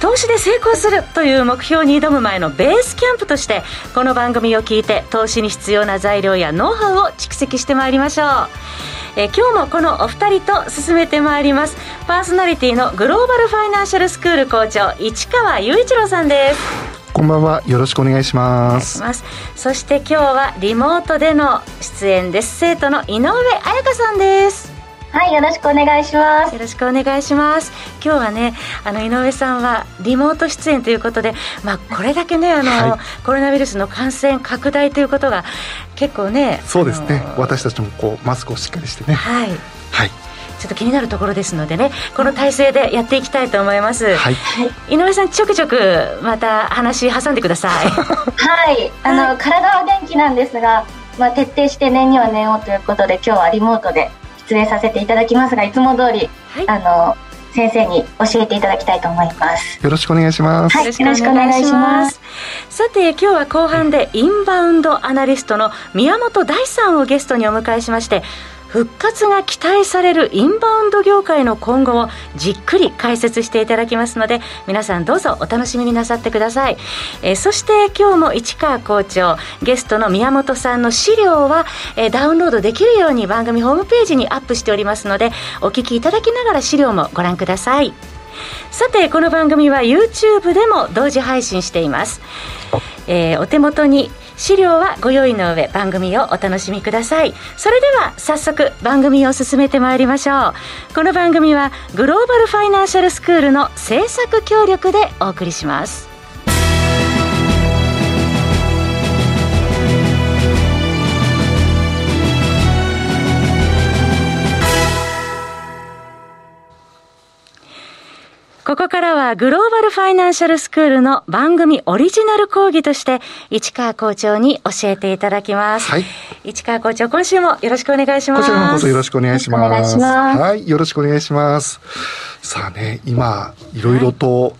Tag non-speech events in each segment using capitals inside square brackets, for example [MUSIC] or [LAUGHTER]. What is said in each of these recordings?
投資で成功するという目標に挑む前のベースキャンプとしてこの番組を聞いて投資に必要な材料やノウハウを蓄積してまいりましょう。え今日もこのお二人と進めてまいります。パーソナリティのグローバルファイナンシャルスクール校長市川雄一郎さんです。こんばんは。よろしくお願いします。そして今日はリモートでの出演です。生徒の井上彩香さんですはい、よろしくお願いします。よろしくお願いします。今日はね、あの井上さんはリモート出演ということで、まあこれだけね、あの、はい、コロナウイルスの感染拡大ということが結構ね、そうですね。私たちもこうマスクをしっかりしてね。はい。はい。ちょっと気になるところですのでねこの体制でやっていきたいと思います、はい、井上さんちょくちょくまた話挟んでください [LAUGHS] はいあの、はい、体は元気なんですが、まあ、徹底して念には念をということで今日はリモートで出演させていただきますがいつも通り、はい、あの先生に教えていただきたいと思います。よろしくお願いします、はい、よろしくお願いします。さて今日は後半でインバウンドアナリストの宮本大さんをゲストにお迎えしまして復活が期待されるインバウンド業界の今後をじっくり解説していただきますので皆さんどうぞお楽しみになさってください、えー、そして今日も市川校長ゲストの宮本さんの資料は、えー、ダウンロードできるように番組ホームページにアップしておりますのでお聞きいただきながら資料もご覧ください。さてこの番組は YouTube でも同時配信しています、えー、お手元に資料はご用意の上番組をお楽しみください。それでは早速番組を進めてまいりましょう。この番組はグローバルファイナンシャルスクールの制作協力でお送りします。ここからはグローバルファイナンシャルスクールの番組オリジナル講義として市川校長に教えていただきます。はい。市川校長、今週もよろしくお願いします。こちらこそよろしくお願いします。ますはい、よろしくお願いします。さあね、今、いろいろと、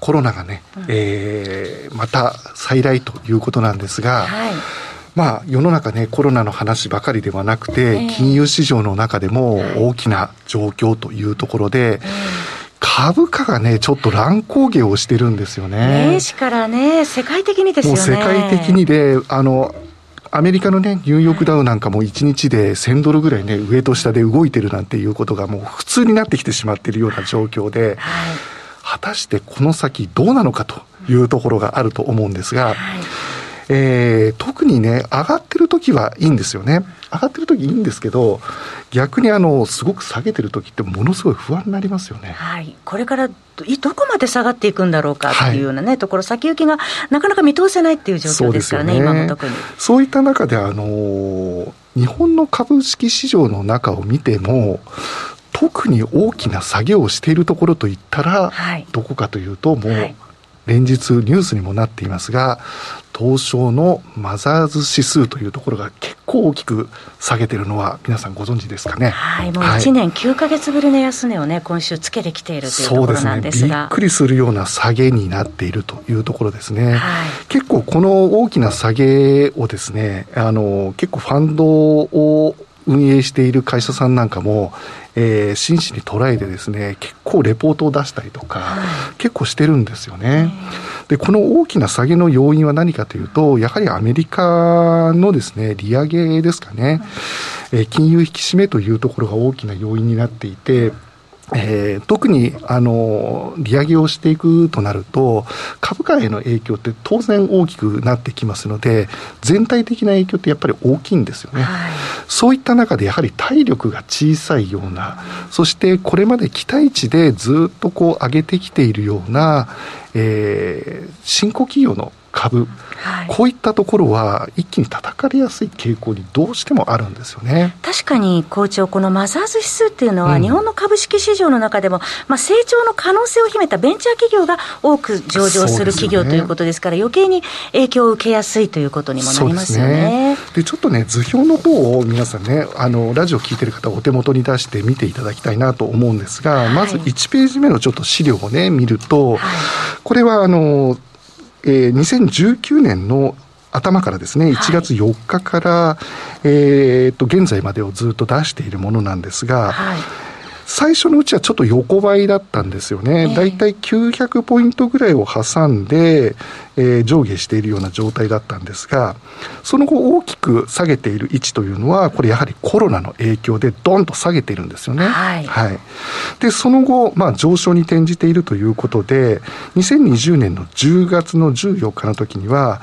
コロナがね、はい、えー、また再来ということなんですが、はいまあ、世の中ね、コロナの話ばかりではなくて、金融市場の中でも大きな状況というところで、株価がね、ちょっと乱高下をしてるんですよね。年始からね、世界的にですよね。もう世界的にで、あの、アメリカのね、ニューヨークダウなんかも1日で1000ドルぐらいね、上と下で動いてるなんていうことがもう普通になってきてしまっているような状況で、はい、果たしてこの先どうなのかというところがあると思うんですが、はいえー、特にね、上がってる時はいいんですよね。上がってる時いいんですけど、逆にあの、すごく下げてる時ってものすごい不安になりますよね。はい。これからどこまで下がっていくんだろうかっていうようなね、はい、ところ、先行きがなかなか見通せないっていう状況ですからね、ね今も特に。そういった中で、あの、日本の株式市場の中を見ても、特に大きな下げをしているところといったら、はい、どこかというと、もう、連日ニュースにもなっていますが、東証のマザーズ指数というところが結構大きく下げてるのは皆さんご存知ですかね？はい、もう1年9か月ぶりの安値をね、今週つけてきているというところなんですが。そうですね。びっくりするような下げになっているというところですね。はい、結構この大きな下げをですね、あの、結構ファンドを運営している会社さんなんかも、えー、真摯に捉えてですね、結構レポートを出したりとか、はい、結構してるんですよね。で、この大きな下げの要因は何かというと、やはりアメリカのですね、利上げですかね、えー、金融引き締めというところが大きな要因になっていて、えー、特にあの利上げをしていくとなると株価への影響って当然大きくなってきますので全体的な影響ってやっぱり大きいんですよね、はい、そういった中でやはり体力が小さいようなそしてこれまで期待値でずっとこう上げてきているような、えー、新興企業の株、はい、こういったところは一気に叩かれやすい傾向にどうしてもあるんですよね。確かに校長、このマザーズ指数っていうのは、日本の株式市場の中でも、まあ、成長の可能性を秘めたベンチャー企業が多く上場する企業ということですから、余計に影響を受けやすいということにもなりますよね。で、ね、ちょっとね、図表の方を皆さんね、あのラジオ聞いてる方、お手元に出して見ていただきたいなと思うんですが、はい、まず1ページ目のちょっと資料をね、見ると、はい、これはあの、えー、2019年の頭からですね、1月4日から、はい、えー、と、現在までをずっと出しているものなんですが、はい最初のうちはちょっと横ばいだったんですよね。だいたい900ポイントぐらいを挟んで、えー、上下しているような状態だったんですが、その後大きく下げている位置というのは、これやはりコロナの影響でドンと下げているんですよね。はい。はい、で、その後、まあ上昇に転じているということで、2020年の10月の14日の時には、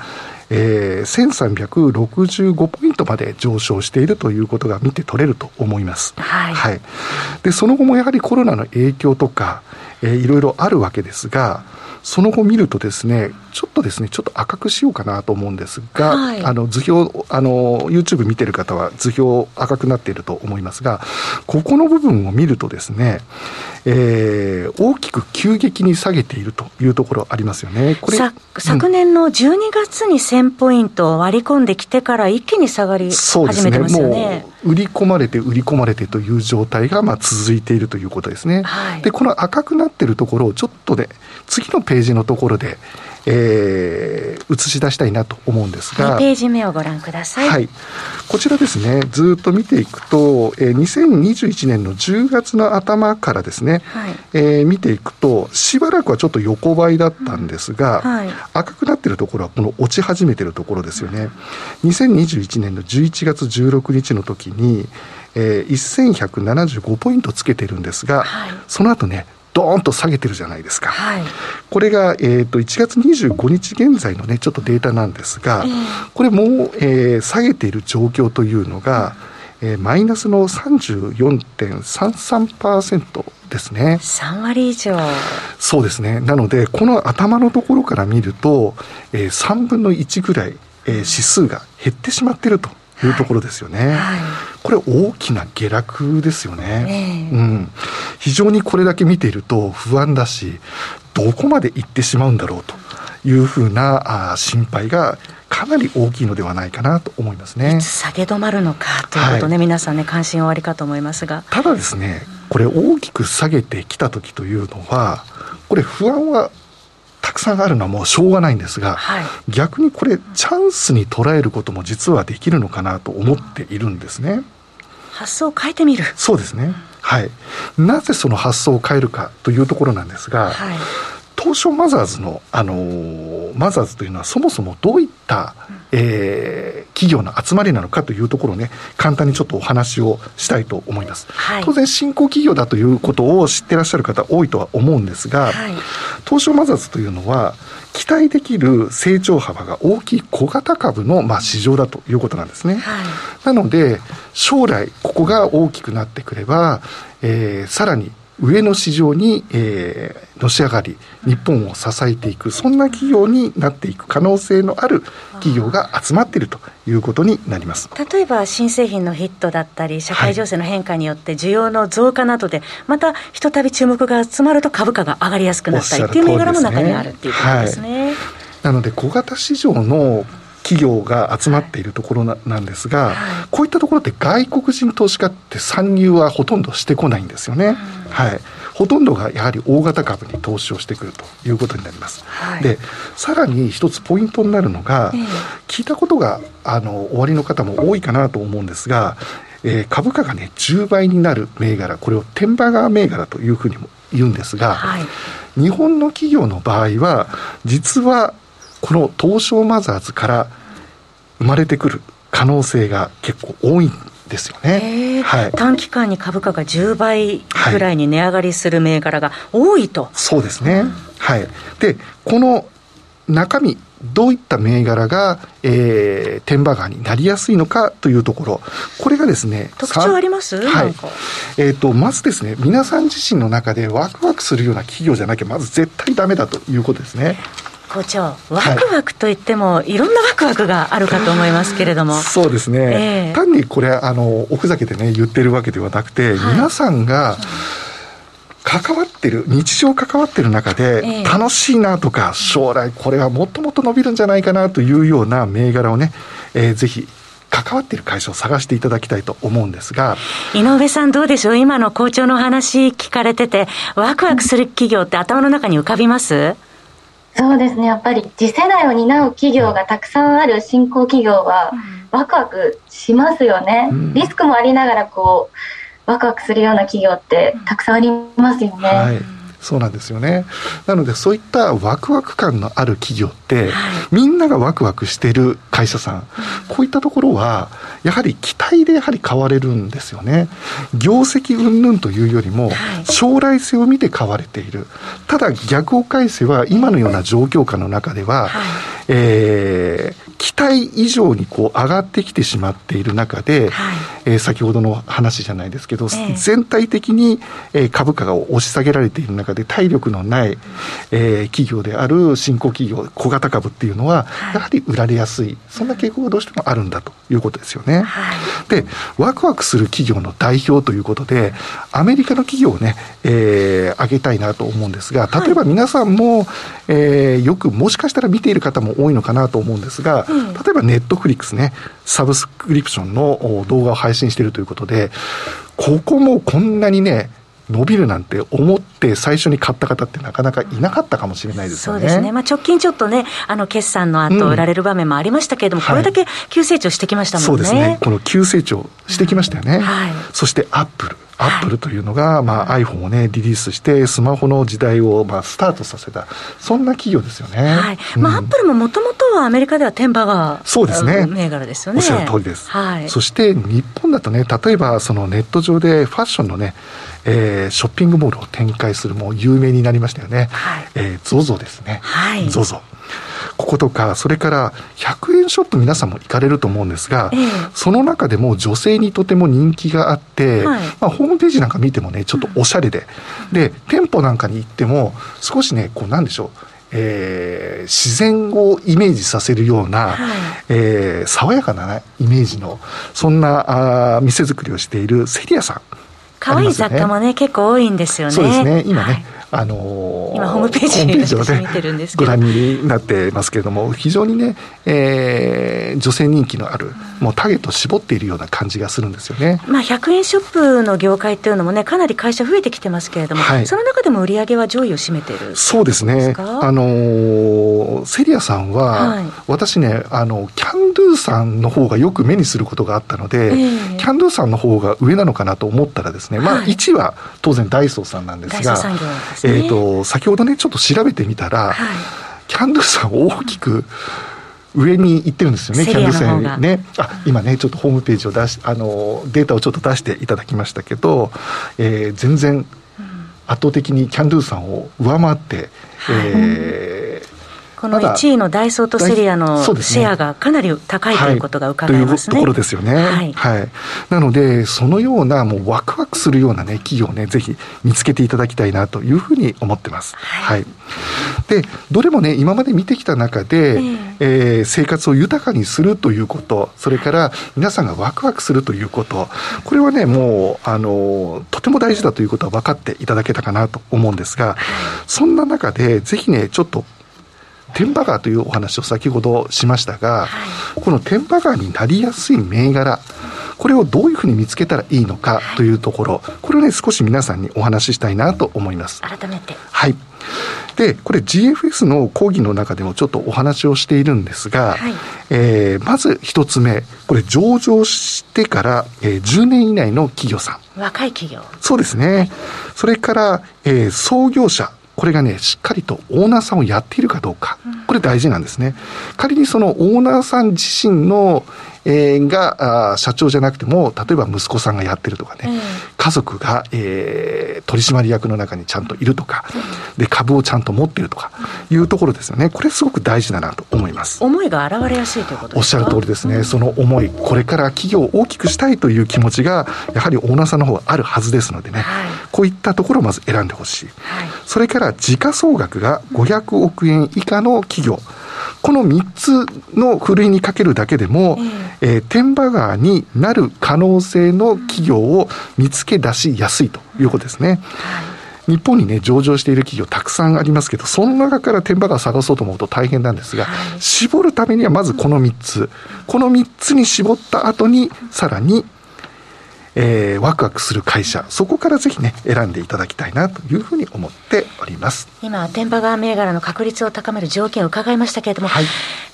えー、1365ポイントまで上昇しているということが見て取れると思います。はい、はい、でその後もやはりコロナの影響とか、えー、いろいろあるわけですが、その後見るとですね、ちょっとですね、ちょっと赤くしようかなと思うんですが、はい、あの図表、あの YouTube 見てる方は図表赤くなっていると思いますが、ここの部分を見るとですね、えー、大きく急激に下げているというところありますよね。これ昨年の12月に1000ポイントを割り込んできてから一気に下がり始めてますよね。売り込まれて売り込まれてという状態がまあ続いているということですね。はい、で、この赤くなっているところをちょっとで、次のページのところで、えー、映し出したいなと思うんですが、2ページ目をご覧ください。はい。こちらですね、ずっと見ていくと、えー、2021年の10月の頭からですね、はい、えー、見ていくと、しばらくはちょっと横ばいだったんですが、うんはい、赤くなっているところはこの落ち始めているところですよね。2021年の11月16日の時に、えー、1175ポイントつけてるんですが、はい、その後ね、ドーンと下げてるじゃないですか。はい、これが、えーと、1月25日現在のね、ちょっとデータなんですが、えー、これもう、えー、下げている状況というのが、えー、マイナスの34.33%ですね。3割以上。そうですね。なので、この頭のところから見ると、えー、3分の1ぐらい、えー、指数が減ってしまっているというところですよね。はい、これ大きな下落ですよね、えー、うん。非常にこれだけ見ていると不安だし、どこまで行ってしまうんだろうというふうなあ心配がかなり大きいのではないかなと思いますね。下げ止まるのかということね、はい、皆さんね、関心おありかと思いますが。ただですね、これ大きく下げてきた時というのは、これ不安はたくさんあるのはもうしょうがないんですが、はい、逆にこれチャンスに捉えることも実はできるのかなと思っているんですね。発想を変えてみるそうですね。はい。なぜその発想を変えるかというところなんですが、はい、東証マザーズの、あのー、マザーズというのはそもそもどういった、えー、企業の集まりなのかというところをね、簡単にちょっとお話をしたいと思います。はい、当然、新興企業だということを知ってらっしゃる方多いとは思うんですが、はい、東証マザーズというのは、期待できる成長幅が大きい小型株の、まあ、市場だということなんですね。はい、なので、将来、ここが大きくなってくれば、えー、さらに上の市場に、えー、のし上がり、日本を支えていく、そんな企業になっていく可能性のある企業が集まっているということになります。例えば、新製品のヒットだったり、社会情勢の変化によって需要の増加などで、またひとたび注目が集まると株価が上がりやすくなったりっていう銘柄も中にあるっていうことですね。はい、なので小型市場の企業が集まっているところななんですが、はい、こういったところって外国人投資家って参入はほとんどしてこないんですよね。はい。ほとんどがやはり大型株に投資をしてくるということになります。はい、で、さらに一つポイントになるのが、えー、聞いたことがあのおありの方も多いかなと思うんですが、えー、株価がね10倍になる銘柄、これをテンバガー銘柄というふうにも言うんですが、はい、日本の企業の場合は実はこの東証マザーズから生まれてくる可能性が結構多いんですよね、はい、短期間に株価が10倍ぐらいに値上がりする銘柄が多いと、はい、そうですね、うん、はい。でこの中身どういった銘柄が、えー、天馬川になりやすいのかというところ、これがですね、特徴あります？はい。えっ、ー、と、まずですね、皆さん自身の中でワクワクするような企業じゃなきゃ、まず絶対ダメだということですね。校長、ワクワクといっても、はい、いろんなワクワクがあるかと思いますけれども。そうですね。えー、単にこれ、あの、おふざけでね、言ってるわけではなくて、はい、皆さんが、関わってる、日常関わってる中で、楽しいなとか、将来これはもっともっと伸びるんじゃないかなというような銘柄をね、えー、ぜひ関わっている会社を探していただきたいと思うんですが。井上さんどうでしょう？今の校長の話聞かれててワクワクする企業って頭の中に浮かびます？そうですね。やっぱり次世代を担う企業がたくさんある新興企業はワクワクしますよね、うん、リスクもありながらこうワクワクするような企業ってたくさんありますよね、はい。そうなんですよね。なのでそういったワクワク感のある企業って、はい、みんながワクワクしてる会社さん、こういったところは、やはり期待でやはり買われるんですよね。業績云々というよりも、将来性を見て買われている。ただ逆を返せば、今のような状況下の中では、はい、えー、期待以上にこう上がってきてしまっている中で、はい、えー、先ほどの話じゃないですけど、えー、全体的に、えー、株価が押し下げられている中で体力のない、えー、企業である新興企業小型株っていうのは、はい、やはり売られやすい。そんな傾向がどうしてもあるんだということですよね。はい、でワクワクする企業の代表ということでアメリカの企業をね、えー、挙げたいなと思うんですが例えば皆さんも、えー、よくもしかしたら見ている方も多いのかなと思うんですが、例えばネットフリックスね、サブスクリプションの動画を配信しているということで、ここもこんなにね、伸びるなんて思って最初に買った方ってなかなかいなかったかもしれないですよね。そうですね。まあ直近ちょっとね、あの決算の後売られる場面もありましたけれども、うん、これだけ急成長してきましたもんね。そうですね。この急成長してきましたよね。うん、はい。そしてアップル。アップルというのが、まあ、iPhone をね、リリースして、スマホの時代を、まあ、スタートさせた、そんな企業ですよね。はい。まあ、アップルももともとはアメリカではテンバガー、そうですね。銘柄ですよね。おっしゃる通りです。はい。そして、日本だとね、例えば、そのネット上でファッションのね、えー、ショッピングモールを展開するもう有名になりましたよね。はい。えー、ZOZO ですね。はい。ZOZO。こことか、それから100円ショップ皆さんも行かれると思うんですが、えー、その中でも女性にとても人気があって、はい、まあ、ホームページなんか見てもね、ちょっとおしゃれで、うん、で、店舗なんかに行っても、少しね、こうなんでしょう、えー、自然をイメージさせるような、はい、えー、爽やかなイメージの、そんなあ店作りをしているセリアさん。可愛い雑貨もね、結構多いんですよね。そうですね。今ね、はいあのー、今ホームページージをね、ご覧になってますけれども、非常にね、えー、女性人気のある、もうターゲットを絞っているような感じがするんですよね。まあ、100円ショップの業界っていうのもね、かなり会社増えてきてますけれども、はい、その中でも売り上げは上位を占めてるそうですね。あのー、セリアさんは、はい、私ね、あの、キャンドゥさんの方がよく目にすることがあったので、えー、キャンドゥさんの方が上なのかなと思ったらですね、まあ、1は当然ダイソーさんなんですが、えーと、先ほどねちょっと調べてみたら、はい、キャンドゥさん大きく上に行ってるんですよね、キャンドゥさんね。あ、今ね、ちょっとホームページを出し、あの、データをちょっと出していただきましたけど、えー、全然圧倒的にキャンドゥさんを上回って、はい、えーこの1位のダイソーとセリアのシェアがかなり高いということが伺えますね、はい、というところですよね、はい、はい、なのでそのようなもうワクワクするようなね企業をねぜひ見つけていただきたいなというふうに思ってます、はい、はい、でどれもね今まで見てきた中で、えー、えー、生活を豊かにするということそれから皆さんがワクワクするということこれはねもうあのとても大事だということは分かっていただけたかなと思うんですがそんな中でぜひねちょっとテンバガーというお話を先ほどしましたが、はい、このテンバガーになりやすい銘柄、これをどういうふうに見つけたらいいのかというところ、これをね、少し皆さんにお話ししたいなと思います。改めて。はい。で、これ GFS の講義の中でもちょっとお話をしているんですが、はい、えー、まず一つ目、これ上場してから、えー、10年以内の企業さん。若い企業。そうですね。はい、それから、えー、創業者。これがね、しっかりとオーナーさんをやっているかどうか、これ大事なんですね。仮にそのオーナーさん自身の、えー、があ社長じゃなくても、例えば息子さんがやってるとかね、家族が、えー、取締役の中にちゃんといるとか、で、株をちゃんと持ってるとか、いうところですよね。これすごく大事だなと思います。思いが現れやすいということおっしゃる通りですね。その思い、これから企業を大きくしたいという気持ちが、やはりオーナーさんの方があるはずですのでね、はい。こういったところをまず選んでほしい、はい、それから時価総額が500億円以下の企業、この3つのふるいにかけるだけでも、えー、天馬川になる可能性の企業を見つけ出しやすいということですね。日本にね、上場している企業たくさんありますけど、その中から天馬川探そうと思うと大変なんですが、はい、絞るためにはまずこの3つ。この3つに絞った後に、さらにえー、ワクワクする会社、そこからぜひね、選んでいただきたいなというふうに思っております。今、天馬川銘柄の確率を高める条件を伺いましたけれども、はい、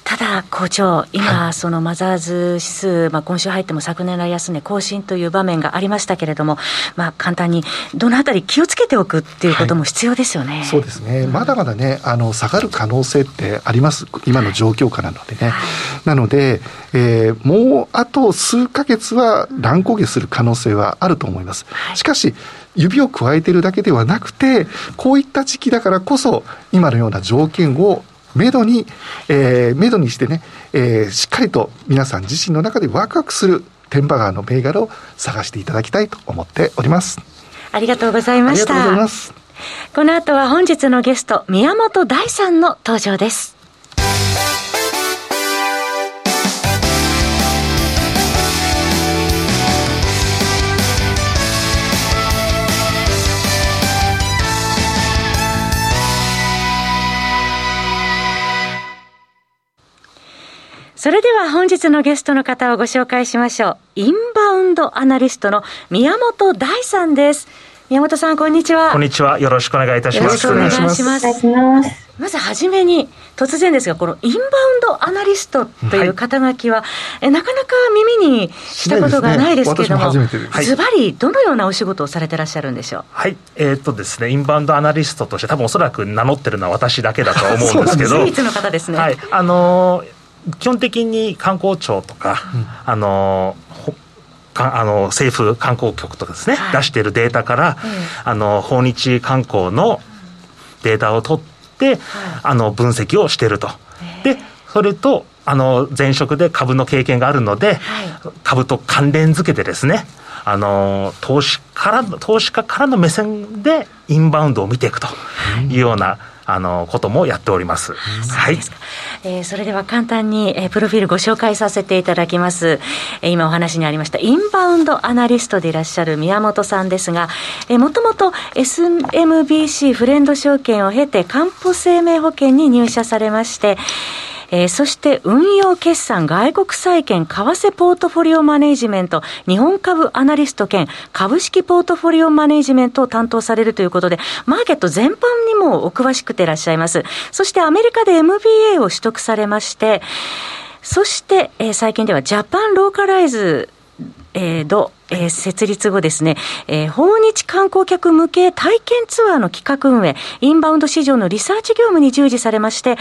ただ、校長、今、はい、そのマザーズ指数、まあ、今週入っても昨年来安値更新という場面がありましたけれども、まあ、簡単に、どのあたり気をつけておくっていうことも必要ですよね。はい、そうですね、まだまだね、あの、下がる可能性ってあります。今の状況下なのでね。なので、えー、もうあと数か月は乱高下する可能性はあると思います。しかし、指を加えているだけではなくて、こういった時期だからこそ、今のような条件をめどに、えー、めどにしてね、えー、しっかりと皆さん自身の中でワクワクする天馬川の銘柄を探していただきたいと思っております。ありがとうございました。ありがとうございます。この後は本日のゲスト、宮本大さんの登場です。それでは本日のゲストの方をご紹介しましょう。インバウンドアナリストの宮本大さんです。宮本さん、こんにちは。こんにちは。よろしくお願いいたします。よろしくお願いします。まずはじめに、突然ですが、このインバウンドアナリストという肩書きは、はい、えなかなか耳にしたことがないですけれども、ズバリ、どのようなお仕事をされてらっしゃるんでしょう？はい、えー、っとですね、インバウンドアナリストとして、多分おそらく名乗ってるのは私だけだと思うんですけど、唯一の方ですね。はい、あのー基本的に観光庁とか、うん、あのあの政府観光局とかですね、はい、出しているデータから、あの訪日観光のデータを取って、はい、あの分析をしていると。でそれとあの前職で株の経験があるので、はい、株と関連づけてですねあの投資から投資家からの目線でインバウンドを見ていくというような、あのこともやっております。はい。えー、それでは簡単に、えー、プロフィールご紹介させていただきます。えー、今お話にありましたインバウンドアナリストでいらっしゃる宮本さんですが、えー、もともと SMBC フレンド証券を経て、かんぽ生命保険に入社されまして、えー、そして運用決算外国債券為替ポートフォリオマネジメント日本株アナリスト兼株式ポートフォリオマネジメントを担当されるということでマーケット全般にもお詳しくていらっしゃいます。そしてアメリカで MBA を取得されましてそして、えー、最近ではジャパンローカライズえー、ド、えー、設立後ですね、えー、訪日観光客向け体験ツアーの企画運営、インバウンド市場のリサーチ業務に従事されまして、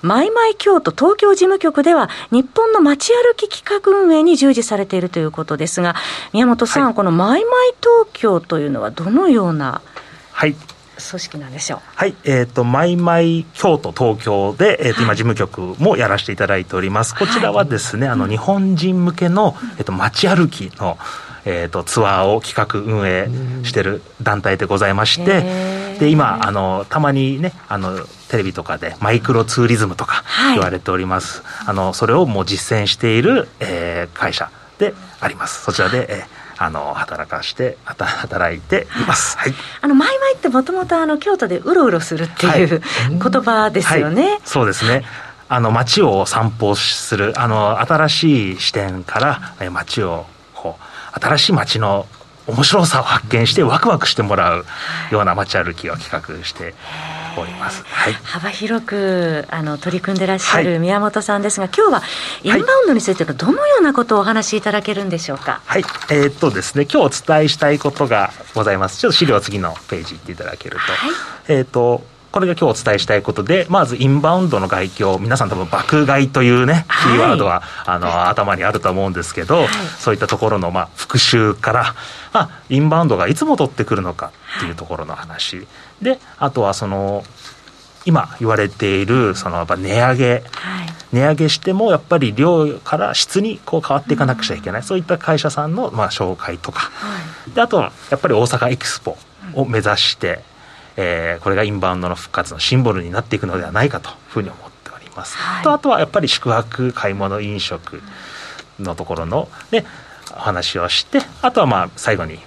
マイマイ京都東京事務局では、日本の街歩き企画運営に従事されているということですが、宮本さん、はい、このマイマイ東京というのはどのような、はい、組織なんでしょう。はい、えっ、ー、と、マイマイ京都、東京で、えっ、ー、と、今、事務局もやらせていただいております。こちらはですね、はい、あの、日本人向けの、えっ、ー、と、街歩きの、えーと、ツアーを企画運営してる団体でございまして、で今あのたまにねあのテレビとかでマイクロツーリズムとか言われております、はい、あのそれをもう実践している、えー、会社であります。そちらで、えーあの働かして働いています。はい。あのマイマイってもともとあの京都でうろうろするっていう、言葉ですよね。はい、そうですね。あの街を散歩するあの新しい視点から街をこう新しい街の面白さを発見してワクワクしてもらうような街歩きを企画しております、はい、幅広くあの取り組んでらっしゃる宮本さんですが、はい、今日はインバウンドについてのどのようなことをお話しいただけるんでしょうか？はい。えー、っとですね今日お伝えしたいことがございますちょっと資料次のページ行っていただけると、はい、えー、っとこれが今日お伝えしたいことで、まずインバウンドの外境、皆さん多分爆買いというね、キーワードは、あの、頭にあると思うんですけど、はい、そういったところの、まあ、復習から、まあ、インバウンドがいつ戻ってくるのかっていうところの話。はい、で、あとはその、今言われているそのやっぱ値上げ、はい、値上げしてもやっぱり量から質にこう変わっていかなくちゃいけない、うん、そういった会社さんのまあ紹介とか、はい、であとはやっぱり大阪エキスポを目指して、えー、これがインバウンドの復活のシンボルになっていくのではないかというふうに思っております。はい、とあとはやっぱり宿泊買い物飲食のところの、ね、お話をしてあとはまあ最後に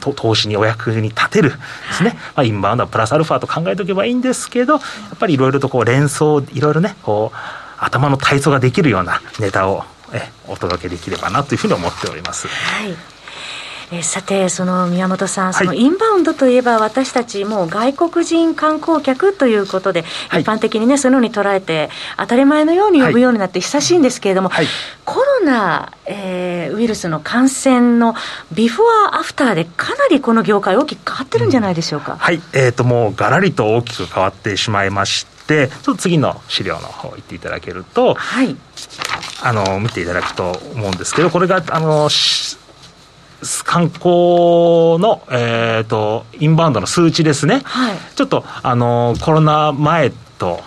投資にお役に立てるですね、はい、まあ、インバウンドはプラスアルファと考えておけばいいんですけどやっぱりいろいろとこう連想いろいろねこう頭の体操ができるようなネタをえお届けできればなというふうに思っております。はいえさて、その宮本さん、そのインバウンドといえば、私たちもう外国人観光客ということで、はい、一般的にね、そのように捉えて、当たり前のように呼ぶようになって久しいんですけれども、はい、コロナ、えー、ウイルスの感染のビフォーアフターで、かなりこの業界、大きく変わってるんじゃないでしょうか？うん、はい、えーと、もうがらりと大きく変わってしまいまして、ちょっと次の資料の方行っていただけると、はい、あの見ていただくと思うんですけど、これがあの観光の、えーと、インバウンドの数値ですね、はい、ちょっとあのコロナ前と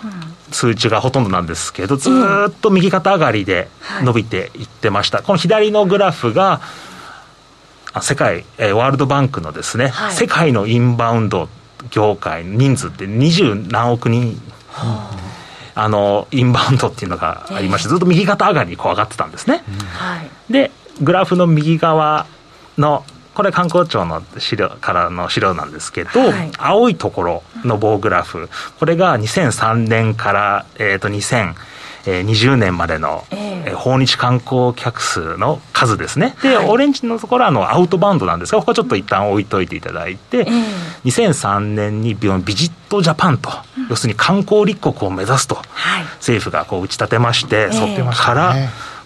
数値がほとんどなんですけど、ずっと右肩上がりで伸びていってました、はい、この左のグラフが世界、えー、ワールドバンクのですね、はい、世界のインバウンド業界人数って二十何億人、あ。のインバウンドっていうのがありまして、ずっと右肩上がりにこう上がってたんですね。でグラフの右側のこれ観光庁の資料からの資料なんですけど、はい、青いところの棒グラフ。これが2003年から、えーと、2020年までの、えー、訪日観光客数の数ですね。で、はい、オレンジのところはあのアウトバウンドなんですがここはちょっと一旦置いといていただいて、えー、2003年にビジットジャパンと、うん、要するに観光立国を目指すと、はい、政府がこう打ち立てまして、えー、そこから、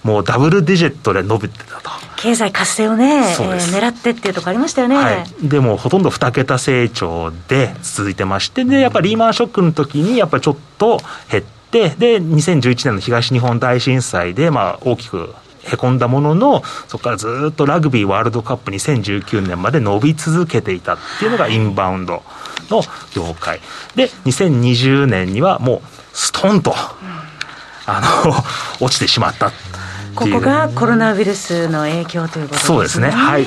もうダブルディジェットで伸びてたと。経済活性をね、えー、狙ってっていうとこありましたよね、はい、でもほとんど2桁成長で続いてましてでやっぱりリーマンショックの時にやっぱりちょっと減ってで2011年の東日本大震災でまあ大きくへこんだもののそこからずっとラグビーワールドカップ2019年まで伸び続けていたっていうのがインバウンドの業界。で2020年にはもうストンと、あの落ちてしまったここがコロナウイルスの影響ということですね。そうですね。はい。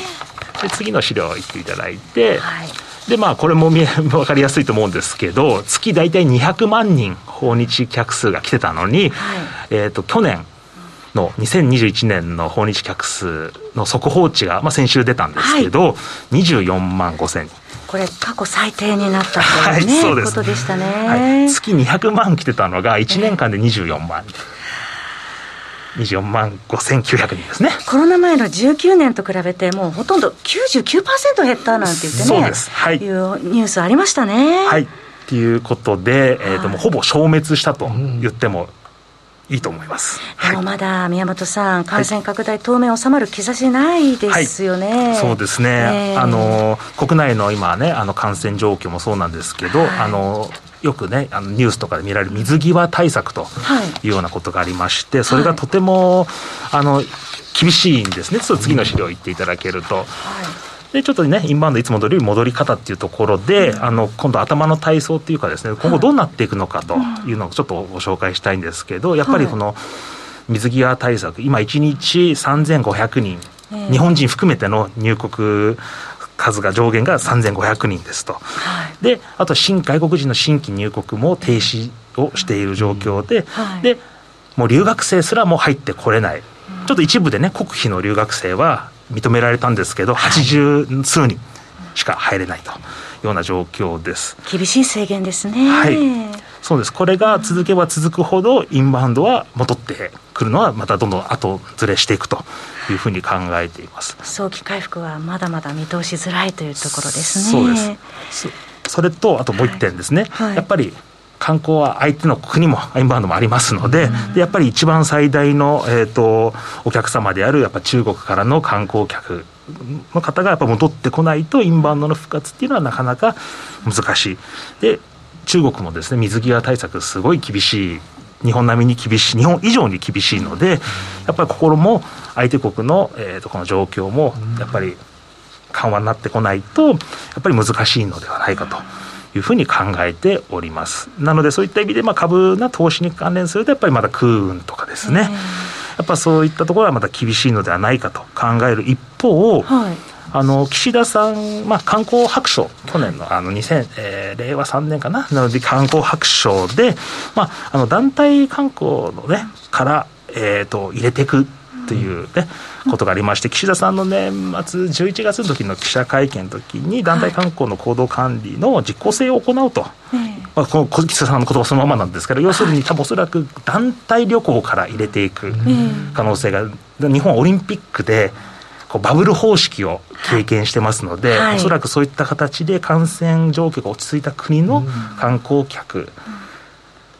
で次の資料を言っていただいて、はい、でまあこれも見分 [LAUGHS] かりやすいと思うんですけど月大体200万人訪日客数が来てたのに、はい、えーと、去年の2021年の訪日客数の速報値が、まあ、先週出たんですけど、はい、24万5千人。これ過去最低になったという、ね、[LAUGHS] はい、そうですことでしたね、はい、月200万来てたのが1年間で24万人。えー24万5900人ですね。コロナ前の19年と比べて、もうほとんど99%減ったなんて言ってね、そうです、はい、いうニュースありましたね。はい。っていうことで、えーと、もうほぼ消滅したと言ってもいいと思います。でもまだ宮本さん、感染拡大、当面収まる兆しないですよね。はい、そうですね。えー、あの国内の今ね、あの感染状況もそうなんですけど、はい、あのよくねあのニュースとかで見られる水際対策とい。うようなことがありまして、それがとても、あの厳しいんですね。ちょっと次の資料言っていただけると。でちょっとねインバウンドいつも通り戻り方っていうところで、うん、あの今度頭の体操っていうかですね今後どうなっていくのかというのをちょっとご紹介したいんですけどやっぱりこの水際対策今1日3500人、日本人含めての入国数が上限が3500人ですと、はい、であと新外国人の新規入国も停止をしている状況で、はい、でもう留学生すらも入ってこれない、ちょっと一部でね国費の留学生は認められたんですけど、80数人しか入れないというような状況です。厳しい制限ですね。はい。そうです。これが続けば続くほど、インバウンドは戻ってくるのは、またどんどん後ずれしていくというふうに考えています。早期回復はまだまだ見通しづらいというところですね。そうです。それと、あともう一点ですね。はいはい、やっぱり観光は相手の国もインバウンドもありますので、でやっぱり一番最大の、えーと、お客様であるやっぱ中国からの観光客の方がやっぱ戻ってこないとインバウンドの復活っていうのはなかなか難しい。で中国もですね水際対策すごい厳しい。日本並みに厳しい。日本以上に厳しいのでやっぱり心も相手国の、えーとこの状況もやっぱり緩和になってこないとやっぱり難しいのではないかと。いうふうに考えております。なのでそういった意味でまあ株な投資に関連するとやっぱりまだ空運とかですね、やっぱそういったところはまた厳しいのではないかと考える一方、はい、あの岸田さん、まあ、観光白書、去年のあの2000、えー、令和3年かな、なので観光白書で、まあ、あの団体観光の、ね、から、えーと、入れていくというね、ことがありまして、岸田さんの年末、11月の時の記者会見の時に、団体観光の行動管理の実効性を行うと、はい、まあ、この岸田さんの言葉そのままなんですけど、要するに、多分おそらく団体旅行から入れていく可能性が、日本はオリンピックで、バブル方式を経験してますので、はい、おそらくそういった形で感染状況が落ち着いた国の観光客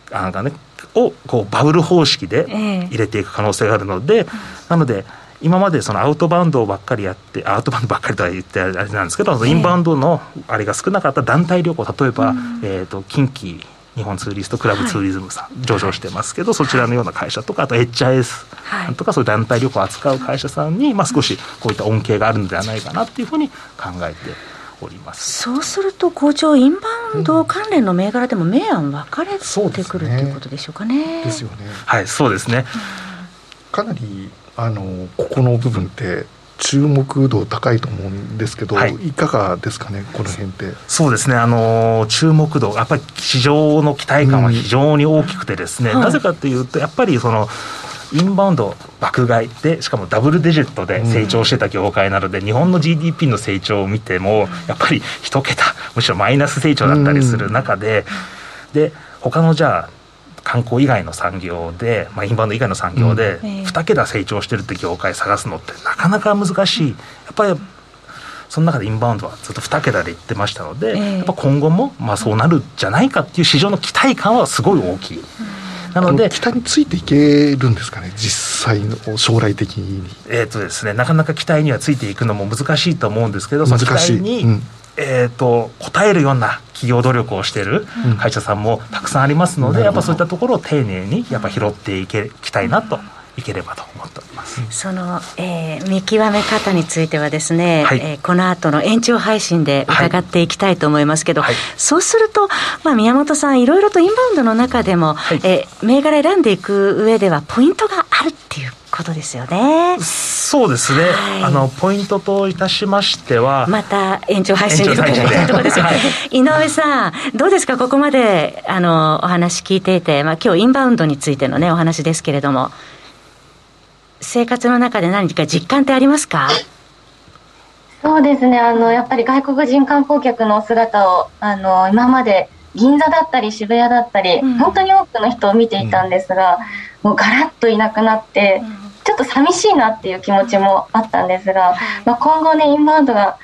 がね、をこうバブル方式で入れていく可能性があるので、えー、なので今までそのアウトバウンドばっかりやってアウトバウンドばっかりとは言ってあれなんですけど、えー、インバウンドのあれが少なかった団体旅行例えば、うん、えーと近畿日本ツーリストクラブツーリズムさん、はい、上場してますけど、そちらのような会社とかあと HIS とかそういう団体旅行を扱う会社さんに、まあ、少しこういった恩恵があるのではないかなっていうふうに考えておりますそうすると校長インバウンド関連の銘柄でも明暗分かれてくる、ということでしょうかね。ですよね。はいそうですね。かなりあのここの部分って注目度高いと思うんですけど、はい、いかがですかね、この辺って？そうですね、あの注目度、やっぱり市場の期待感は非常に大きくて、ですね、うんなぜかというと、やっぱりその、インバウンド爆買いでしかもダブルデジットで成長してた業界なので、うん、日本の GDP の成長を見てもやっぱり一桁むしろマイナス成長だったりする中で、うん、で他のじゃあ観光以外の産業で、まあ、インバウンド以外の産業で2桁成長してるって業界探すのってなかなか難しい。やっぱりその中でインバウンドはずっと2桁でいってましたので、やっぱ今後もまあそうなるんじゃないかっていう市場の期待感はすごい大きい。なので期待についていけるんですかね？実際の将来的に。えっ、とですねなかなか期待にはついていくのも難しいと思うんですけど難しい。に、うん、えーと、応えるような企業努力をしている会社さんもたくさんありますので、うん、やっぱそういったところを丁寧にやっぱ拾っていけきたいなといければと思っております。その、えー、見極め方についてはですね、はい、えー、この後の延長配信で伺っていきたいと思いますけど、はい、そうすると、まあ、宮本さんいろいろとインバウンドの中でも、はい、えー、銘柄選んでいく上ではポイントがあるっていうことですよね。そうですね。はい、あのポイントといたしましては、また延長配信で。伺いたいところですはい、井上さん、どうですか？ここまであのお話聞いていて、まあ今日インバウンドについてのねお話ですけれども。生活の中で何か実感ってありますか？そうですね。あのやっぱり外国人観光客の姿をあの今まで銀座だったり渋谷だったり、うん、本当に多くの人を見ていたんですが、うん、もうガラッといなくなって、うん、ちょっと寂しいなっていう気持ちもあったんですが、まあ、今後ねインバウンドが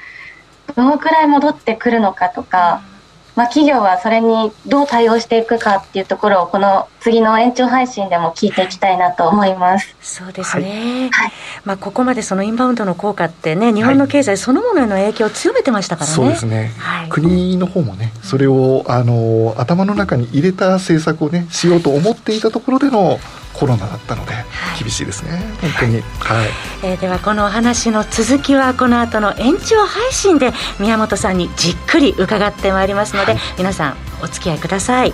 どのくらい戻ってくるのかとか、まあ、企業はそれにどう対応していくかっていうところをこの次の延長配信でも聞いていきたいなと思います。そうですね。はい、まあここまでそのインバウンドの効果ってね、日本の経済そのものへの影響を強めてましたからね。そうですね。はい、国の方もね、それをあの頭の中に入れた政策をねしようと思っていたところでのコロナだったので厳しいですね、はい、本当に、はい。えー、ではこのお話の続きはこの後の延長配信で宮本さんにじっくり伺ってまいりますので、はい、皆さんお付き合いください、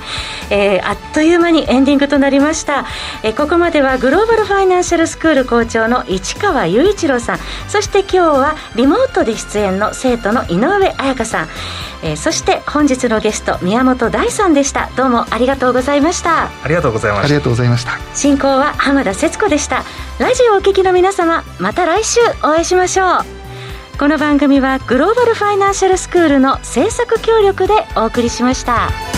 えー、あっという間にエンディングとなりました、えー、ここまではグローバルファイナンシャルスクール校長の市川雄一郎さん。そして今日はリモートで出演の生徒の井上彩香さん、えー、そして本日のゲスト宮本大さんでした。どうもありがとうございました。ありがとうございました。ありがとうございました。進行は浜田節子でした。ラジオお聞きの皆様また来週お会いしましょうこの番組はグローバルファイナンシャルスクールの制作協力でお送りしました。